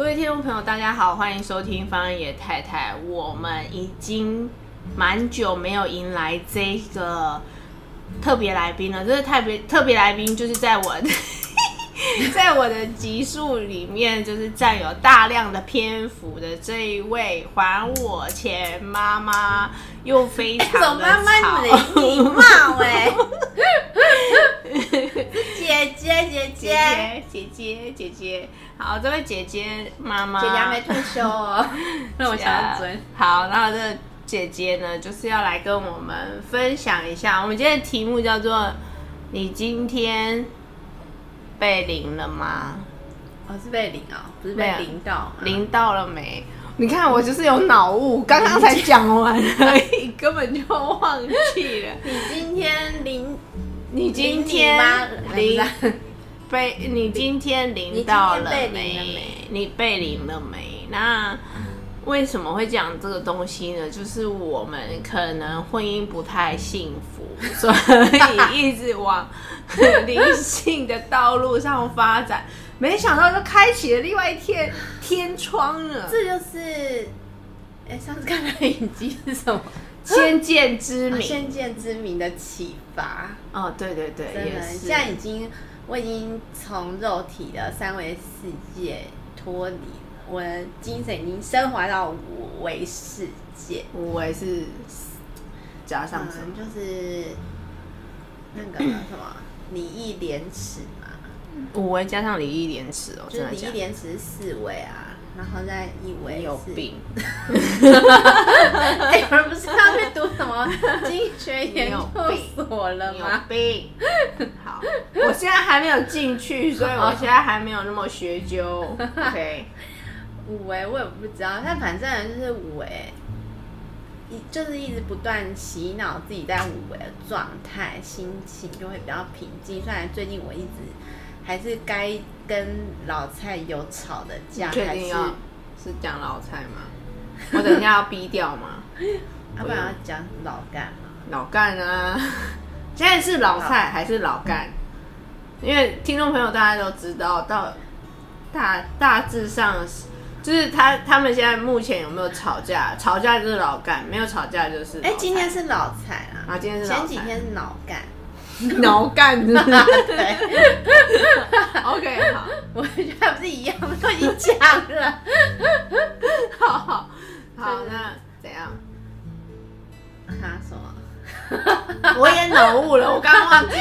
各位听众朋友，大家好，欢迎收听方野太太。我们已经蛮久没有迎来这个特别来宾了。这是特别特别来宾，就是在我的 在我的集数里面，就是占有大量的篇幅的这一位，还我钱妈妈，又非常的吵。妈妈，你的礼貌哎。姐姐姐姐姐姐姐姐，好，这位姐姐妈妈，姐姐还没退休哦，那我想要追。好，然后这个姐姐呢，就是要来跟我们分享一下，我们今天的题目叫做“你今天被淋了吗？”哦，是被淋哦，不是被淋到，淋到了没？你看我就是有脑雾，刚刚才讲完而已，根本就忘记了。你今天淋。你今天淋被你今天淋到了没？你被淋了没？那为什么会讲这个东西呢？就是我们可能婚姻不太幸福，所以一直往灵性的道路上发展，没想到就开启了另外一天天窗了。这就是，哎，上次看的影集是什么？先见之明，啊，先见之明的启发。哦，对对对，真的，也。现在已经，我已经从肉体的三维世界脱离，我的精神已经升华到五维世界。五维是加上什么？嗯、就是那个什么 礼义廉耻嘛。五维加上礼义廉耻哦，就是礼义廉耻是四维啊。然后再以为有病，哎，而不是要去读什么经学研究所了吗？有病。好，我现在还没有进去，所以我现在还没有那么学究。OK，五维我也不知道，但反正就是五维，一就是一直不断洗脑自己在五维的状态，心情就会比较平静。虽然最近我一直。还是该跟老蔡有吵的架，确定要是讲老蔡吗？我等一下要逼掉吗？要不然要讲老干吗？老干啊！现在是老蔡还是老干？因为听众朋友大家都知道，到大大致上就是他他们现在目前有没有吵架？吵架就是老干，没有吵架就是哎，今天是老蔡啊！啊，今天是前几天是老干。脑干子，对，OK，好，我觉得还不是一样，都已经讲了，好 好好，那怎样？他说，我也脑雾了，我刚刚忘记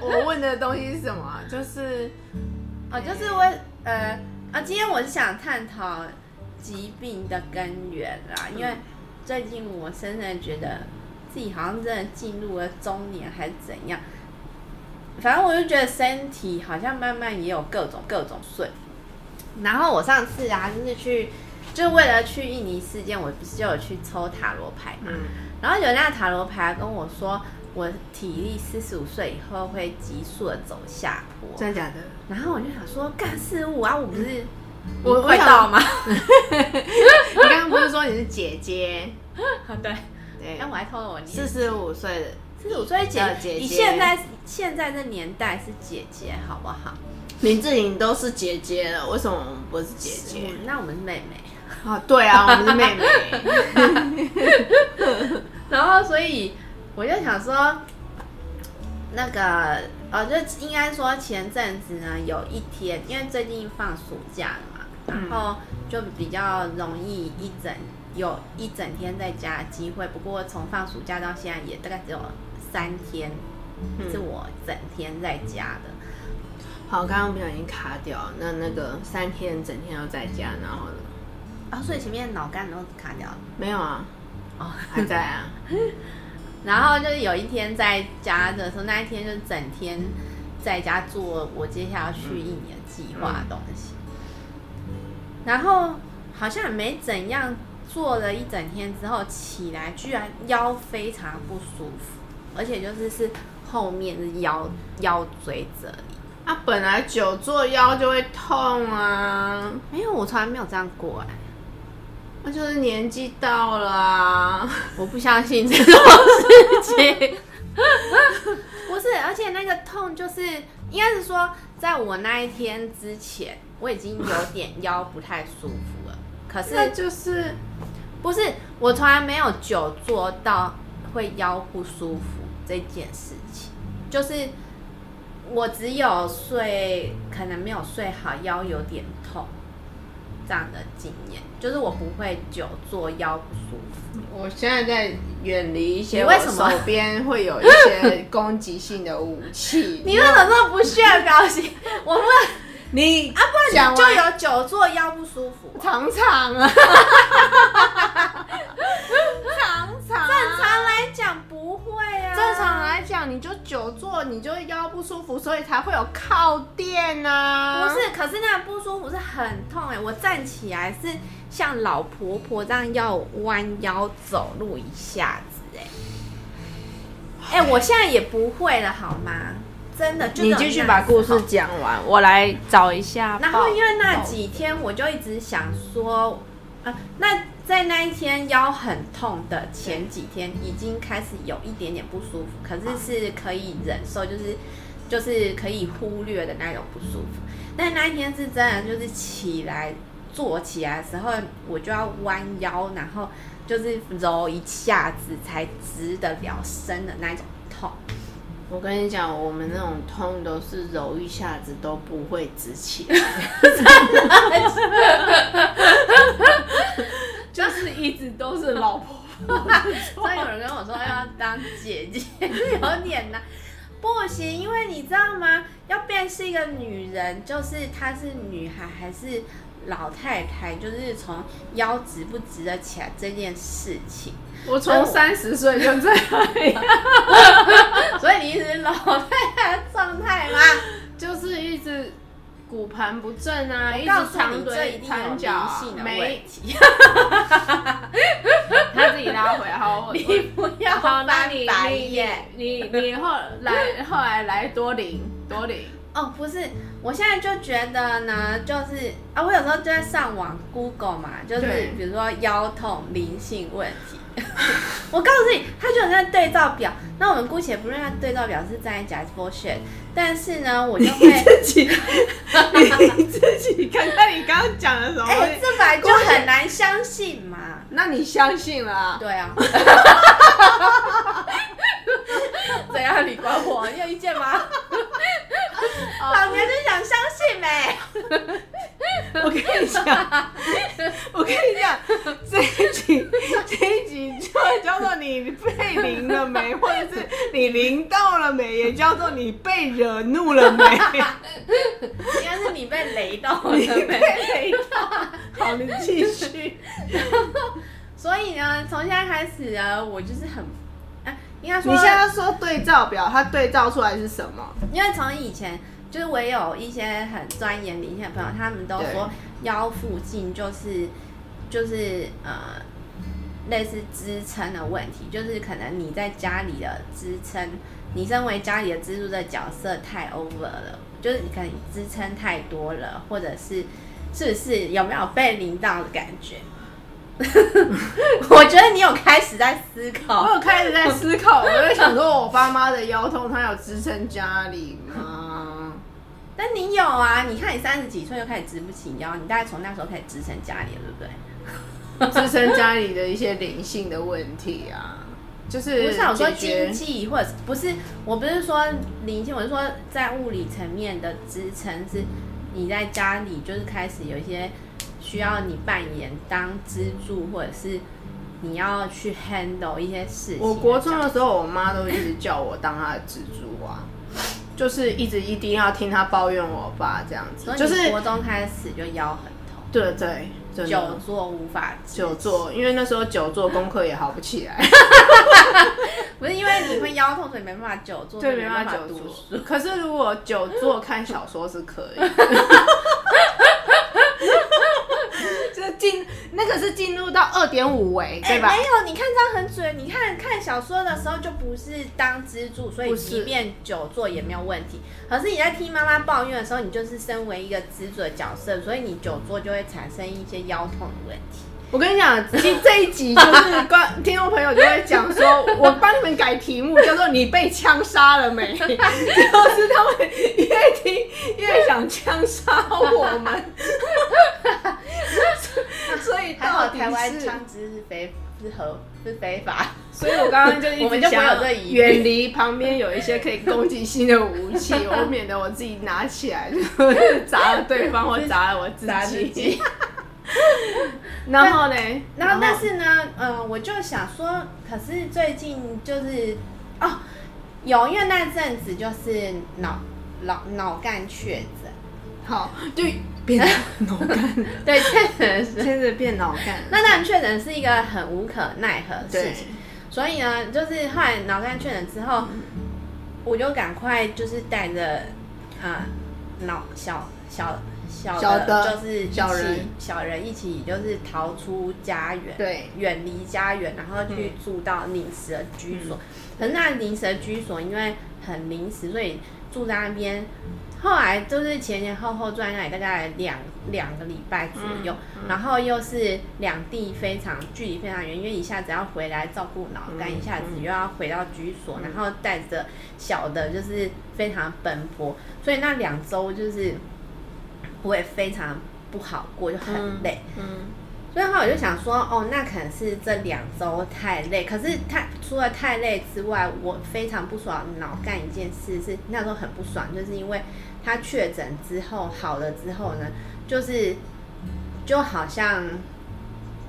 我问的东西是什么，就是，哦，就是我，呃，啊，今天我是想探讨疾病的根源啦，因为最近我深深觉得。自己好像真的进入了中年还是怎样，反正我就觉得身体好像慢慢也有各种各种税。然后我上次啊，就是去，就为了去印尼事件，我不是就有去抽塔罗牌嘛。嗯、然后有那个塔罗牌跟我说，我体力四十五岁以后会急速的走下坡。真的假的？然后我就想说，干四十五啊，我不是我会到吗？你刚刚不是说你是姐姐？对。但我还偷了我年四十五岁的，四十五岁姐姐，你现在现在这年代是姐姐，好不好？林志颖都是姐姐了，为什么我们不是姐姐？那我们是妹妹啊？对啊，我们是妹妹。然后，所以我就想说，那个呃，就应该说前阵子呢，有一天，因为最近放暑假了嘛，然后就比较容易一整。有一整天在家的机会，不过从放暑假到现在也大概只有三天，是我整天在家的。嗯、好，刚刚不小心卡掉，那那个三天整天都在家，然后呢？啊、哦，所以前面脑干都卡掉了？没有啊，哦，还在啊。然后就是有一天在家的时候，那一天就整天在家做我接下来要去印尼的计划的东西，嗯嗯、然后。好像也没怎样，坐了一整天之后起来，居然腰非常不舒服，而且就是是后面的腰腰椎这里。啊，本来久坐腰就会痛啊。没有，我从来没有这样过哎。那就是年纪到了啊！我不相信这种事情。不是，而且那个痛就是应该是说，在我那一天之前，我已经有点腰不太舒服了。可是就是不是我从来没有久坐到会腰不舒服这件事情，就是。我只有睡，可能没有睡好，腰有点痛，这样的经验，就是我不会久坐腰不舒服。我现在在远离一些，我手边会有一些攻击性的武器。你为什么这么不屑表情？我问你啊，不然你就有久坐腰不舒服？常常啊。常常。正常来讲不会啊，正常来讲你就久坐，你就腰不舒服，所以才会有靠垫啊。不是，可是那样不舒服是很痛哎、欸，我站起来是像老婆婆这样要弯腰走路一下子哎、欸。哎、欸，我现在也不会了好吗？真的，就你继续把故事讲完，我来找一下。然后因为那几天我就一直想说，啊，那。在那一天腰很痛的前几天，已经开始有一点点不舒服，可是是可以忍受，就是就是可以忽略的那种不舒服。但那一天是真的，就是起来坐起来的时候，我就要弯腰，然后就是揉一下子才直得了身的那种痛。我跟你讲，我们那种痛都是揉一下子都不会直起来。就是一直都是老婆婆，所以有人跟我说要当姐姐 有点难，不行，因为你知道吗？要辨识一个女人，就是她是女孩还是老太太，就是从腰直不直得起来这件事情。我从三十岁就这样，所以你一直是老太太的状态吗？就是一直。骨盆不正啊，一直长腿长脚，没，他自己拉回来，好，你不要好，那你你你你后来 后来来多灵多灵。哦，不是，我现在就觉得呢，就是啊，我有时候就在上网 Google 嘛，就是比如说腰痛灵性问题。我告诉你，他就有那对照表。那我们姑且不论他对照表是真假 bullshit，但是呢，我就会你自己，你自己看看你刚刚讲的什么？哎、欸，这本来就很难相信嘛。那你相信了、啊？对啊。怎样？你管我？你有意见吗？老娘就想相信呗。我跟你讲，我跟你讲，这一集这一集就叫做你被淋了没，或者是你淋到了没，也叫做你被惹怒了没。应该是你被雷到了没，你被雷到。好，你继续。所以呢，从现在开始呢，我就是很，啊、应该说，你现在说对照表，它对照出来是什么？因为从以前。就是我有一些很钻研灵性的朋友，他们都说腰附近就是就是呃类似支撑的问题，就是可能你在家里的支撑，你身为家里的支柱的角色太 over 了，就是你可能支撑太多了，或者是是不是有没有被淋到的感觉？我觉得你有开始在思考，我有开始在思考，我在想说我爸妈的腰痛，他有支撑家里吗？但你有啊？你看你三十几岁就开始直不起腰，你大概从那时候开始支撑家里，对不对？支撑家里的一些灵性的问题啊，就是不是我说经济，或者不是，我不是说灵性，我是说在物理层面的支撑，是你在家里就是开始有一些需要你扮演当支柱，或者是你要去 handle 一些事情。我国中的时候，我妈都一直叫我当她的支柱啊。就是一直一定要听他抱怨我爸这样子，就是国中开始就腰很痛，对对，久坐无法久坐，因为那时候久坐功课也好不起来，不是因为你会腰痛，所以没办法久坐，对，没办法久坐。可是如果久坐看小说是可以，就 进那个是进入到二点五维，对吧？没有，你看这样很准。你看看小说的时候就不是当支柱，所以即便久坐也没有问题。可是你在听妈妈抱怨的时候，你就是身为一个支柱的角色，所以你久坐就会产生一些腰痛的问题。我跟你讲，其实这一集就是观听众朋友就会讲说，我帮你们改题目，叫做“你被枪杀了没？” 就是他们越听越想枪杀我们，所以还好台湾枪支是非是合是非法，所以我刚刚就一直想远离旁边有一些可以攻击性的武器，我免得我自己拿起来就 砸了对方或砸了我自己。然后呢？然后但是呢，嗯、呃，我就想说，可是最近就是哦，有因为那阵子就是脑脑脑干确诊，好，就变脑干，对，确诊是真的变脑干。那当然确诊是一个很无可奈何的事情，所以呢，就是后来脑干确诊之后，嗯、我就赶快就是带着啊脑小小。小的就是小人，小人一起就是逃出家园，对，远离家园，然后去住到临时的居所。嗯、可是那临时的居所因为很临时，所以住在那边。后来就是前前后后住在那里大概两两个礼拜左右，嗯嗯、然后又是两地非常距离非常远，因为一下子要回来照顾脑干，嗯、一下子又要回到居所，嗯、然后带着小的，就是非常奔波，所以那两周就是。我也非常不好过，就很累。嗯，嗯，所以后我就想说，哦，那可能是这两周太累。可是太除了太累之外，我非常不爽脑干一件事是那时候很不爽，就是因为他确诊之后好了之后呢，就是就好像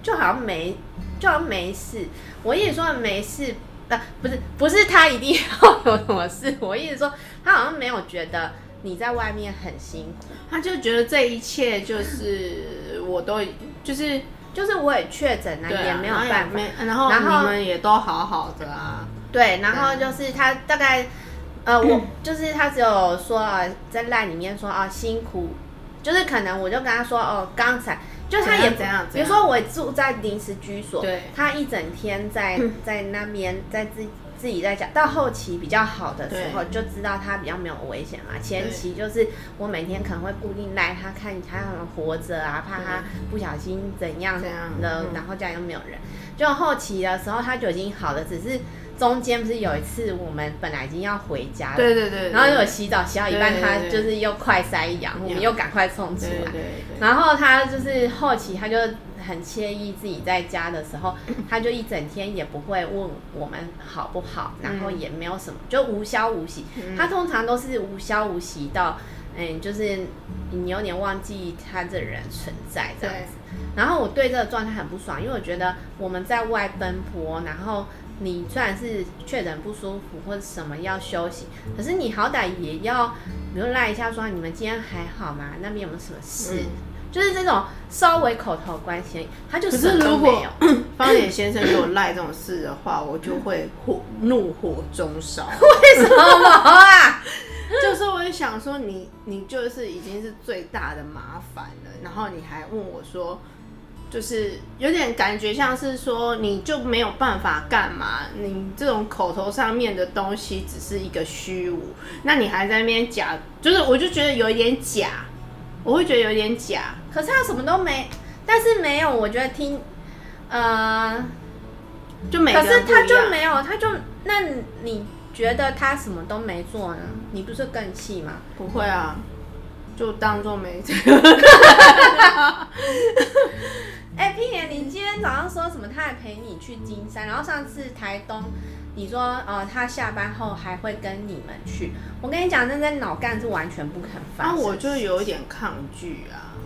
就好像没就好像没事。我一直说没事，啊，不是不是他一定要有什么事，我一直说他好像没有觉得。你在外面很辛苦，他就觉得这一切就是我都就是就是我也确诊了，也没有办法。然后然后你们也都好好的啊。对，然后就是他大概呃，我 就是他只有说啊，在赖里面说啊辛苦，就是可能我就跟他说哦，刚才就他也怎样，比如说我住在临时居所，对，他一整天在在那边在自己。自己在讲，到后期比较好的时候，就知道他比较没有危险嘛。前期就是我每天可能会固定赖他看他可能活着啊，怕他不小心怎样怎样的，然后家里又没有人。就后期的时候他就已经好了，只是中间不是有一次我们本来已经要回家了，对对对，然后又有洗澡洗到一半，他就是又快塞痒，我们又赶快冲出来，然后他就是后期他就。很惬意，自己在家的时候，他就一整天也不会问我们好不好，然后也没有什么，就无消无息。他通常都是无消无息到，嗯，就是你有点忘记他这人存在这样子。然后我对这个状态很不爽，因为我觉得我们在外奔波，然后你虽然是确诊不舒服或者什么要休息，可是你好歹也要，比如赖一下说你们今天还好吗？那边有没有什么事？就是这种稍微口头关心，他就是如果 方脸先生给我赖这种事的话，我就会火怒火中烧。为什么啊？就是我就想说你，你你就是已经是最大的麻烦了，然后你还问我说，就是有点感觉像是说你就没有办法干嘛？你这种口头上面的东西只是一个虚无，那你还在那边假，就是我就觉得有一点假。我会觉得有点假，可是他什么都没，但是没有，我觉得听，呃，就没，可是他就没有，他就那你觉得他什么都没做呢？你不是更气吗？不会啊，就当做没这 哎，屁眼，你今天早上说什么？他还陪你去金山，然后上次台东。你说，呃，他下班后还会跟你们去？我跟你讲，那在脑干是完全不肯发生。那、啊、我就有一点抗拒啊，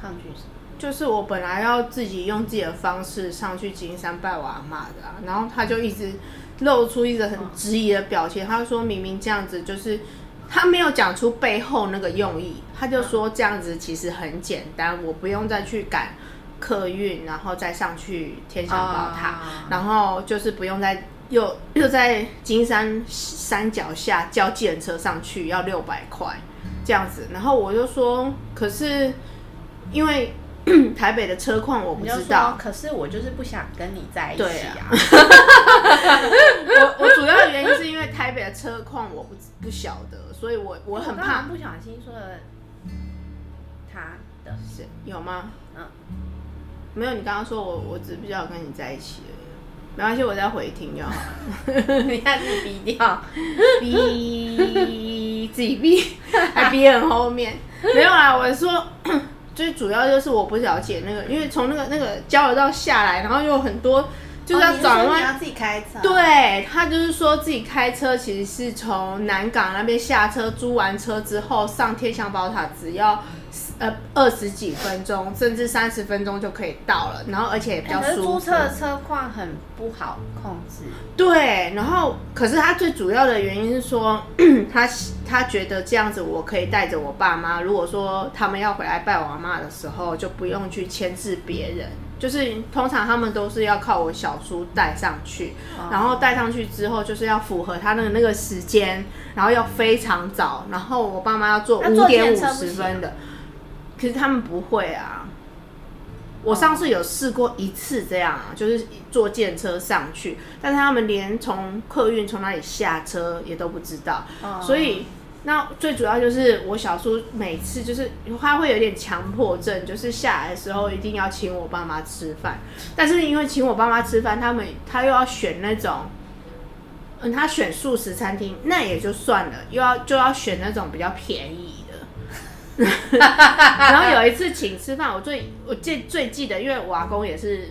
抗拒什么？就是我本来要自己用自己的方式上去金山拜我阿嬷的啊，然后他就一直露出一个很质疑的表情。他说明明这样子，就是他没有讲出背后那个用意，他就说这样子其实很简单，我不用再去赶客运，然后再上去天香宝塔，啊、然后就是不用再。又又在金山山脚下叫计程车上去要六百块这样子，然后我就说，可是因为 台北的车况我不知道，可是我就是不想跟你在一起啊。我我主要的原因是因为台北的车况我不不晓得，所以我我很怕不小心说了他的事，有吗？嗯，没有。你刚刚说我我只比较跟你在一起而已。没关系，我再回听就好。你看自己逼掉，逼自己逼，还逼 很后面。没有啦，我说最主要就是我不了解那个，因为从那个那个交流道下来，然后又有很多就是要转弯，哦、你要自己开车。对，他就是说自己开车，其实是从南港那边下车，租完车之后上天祥宝塔，只要。呃，二十几分钟甚至三十分钟就可以到了，然后而且也比较舒服。欸、租车车况很不好控制。对，然后可是他最主要的原因是说，他 他觉得这样子我可以带着我爸妈，如果说他们要回来拜我妈的时候，就不用去牵制别人。就是通常他们都是要靠我小叔带上去，哦、然后带上去之后就是要符合他那个那个时间，然后要非常早，然后我爸妈要坐五点五十分的。其实他们不会啊，我上次有试过一次这样啊，就是坐电车上去，但是他们连从客运从哪里下车也都不知道，所以那最主要就是我小叔每次就是他会有点强迫症，就是下来的时候一定要请我爸妈吃饭，但是因为请我爸妈吃饭，他们他又要选那种，嗯，他选素食餐厅那也就算了，又要就要选那种比较便宜。然后有一次请吃饭，我最我记最记得，因为我阿公也是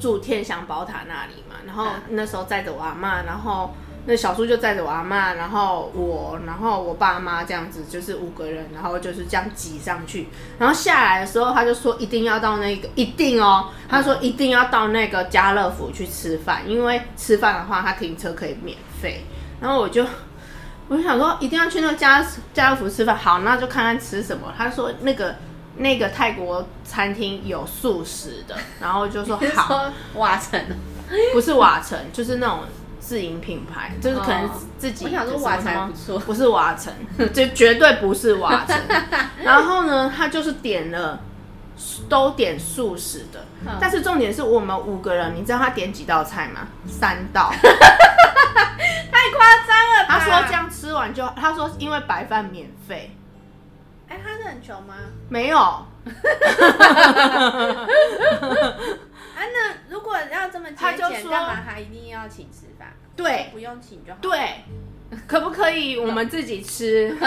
住天祥宝塔那里嘛，然后那时候载着我阿妈，然后那小叔就载着我阿妈，然后我，然后我爸妈这样子就是五个人，然后就是这样挤上去，然后下来的时候他就说一定要到那个一定哦，他说一定要到那个家乐福去吃饭，因为吃饭的话他停车可以免费，然后我就。我就想说，一定要去那个家家乐福吃饭。好，那就看看吃什么。他说那个那个泰国餐厅有素食的，然后就说好。瓦城，不是瓦城，就是那种自营品牌，就是可能自己。我想说瓦城不错，不是瓦城，就绝对不是瓦城。然后呢，他就是点了，都点素食的。但是重点是我们五个人，你知道他点几道菜吗？三道。太夸张了！他说这样吃完就，他说因为白饭免费。哎、欸，他是很穷吗？没有。啊，那如果要这么节俭，干嘛还一定要请吃饭？对，不用请就好。对。可不可以我们自己吃？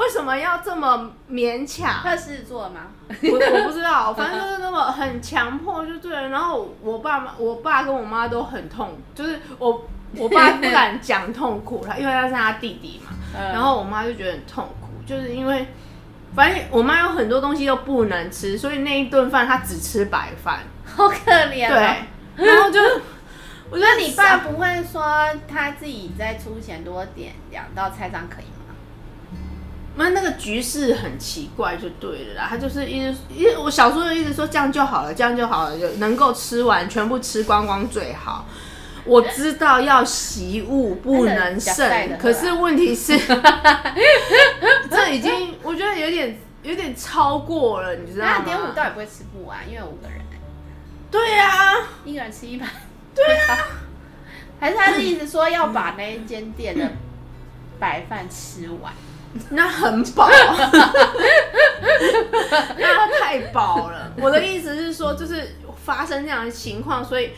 为什么要这么勉强？他是做吗？我我不知道，反正就是那么很强迫就对了。然后我爸妈、我爸跟我妈都很痛，就是我我爸不敢讲痛苦，他 因为他是他弟弟嘛。然后我妈就觉得很痛苦，就是因为反正我妈有很多东西都不能吃，所以那一顿饭她只吃白饭，好可怜。对，然后就。我觉得你爸不会说他自己再出钱多点两道菜，这样可以吗？那那个局势很奇怪，就对了啦。他就是一直一直我小时候就一直说这样就好了，这样就好了，就能够吃完全部吃光光最好。我知道要习物不能剩，可是问题是 这已经我觉得有点有点超过了，你知道吗？点五道也不会吃不完，因为五个人。对呀、啊，一个人吃一盘。对啊，还是他的意思说要把那一间店的白饭吃完，那很饱，那太饱了。我的意思是说，就是发生这样的情况，所以。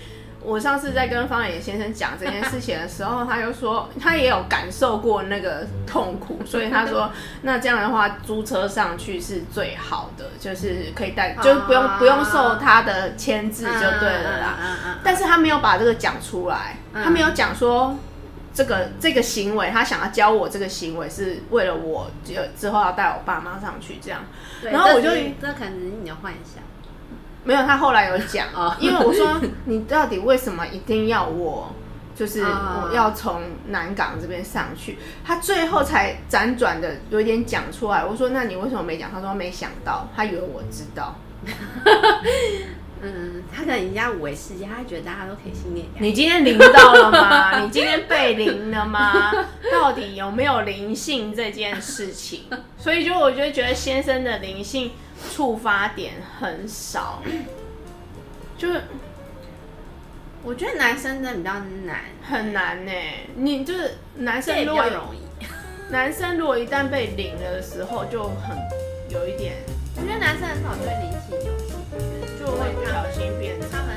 我上次在跟方野先生讲这件事情的时候，他就说他也有感受过那个痛苦，所以他说那这样的话租车上去是最好的，就是可以带，就不用不用受他的牵制就对了啦。但是他没有把这个讲出来，他没有讲说这个这个行为，他想要教我这个行为是为了我就之后要带我爸妈上去这样。然后我就这可能是你的幻想。没有，他后来有讲啊，因为我说你到底为什么一定要我，就是我要从南港这边上去，他最后才辗转的有点讲出来。我说那你为什么没讲？他说没想到，他以为我知道。嗯，他可能人家五维世界，他觉得大家都可以信念。你今天灵到了吗？你今天被灵了吗？到底有没有灵性这件事情？所以就我就觉得先生的灵性触发点很少，就是我觉得男生真的比较难，很难呢。你就是男生如果 男生如果一旦被灵了的时候，就很有一点会不小心变成。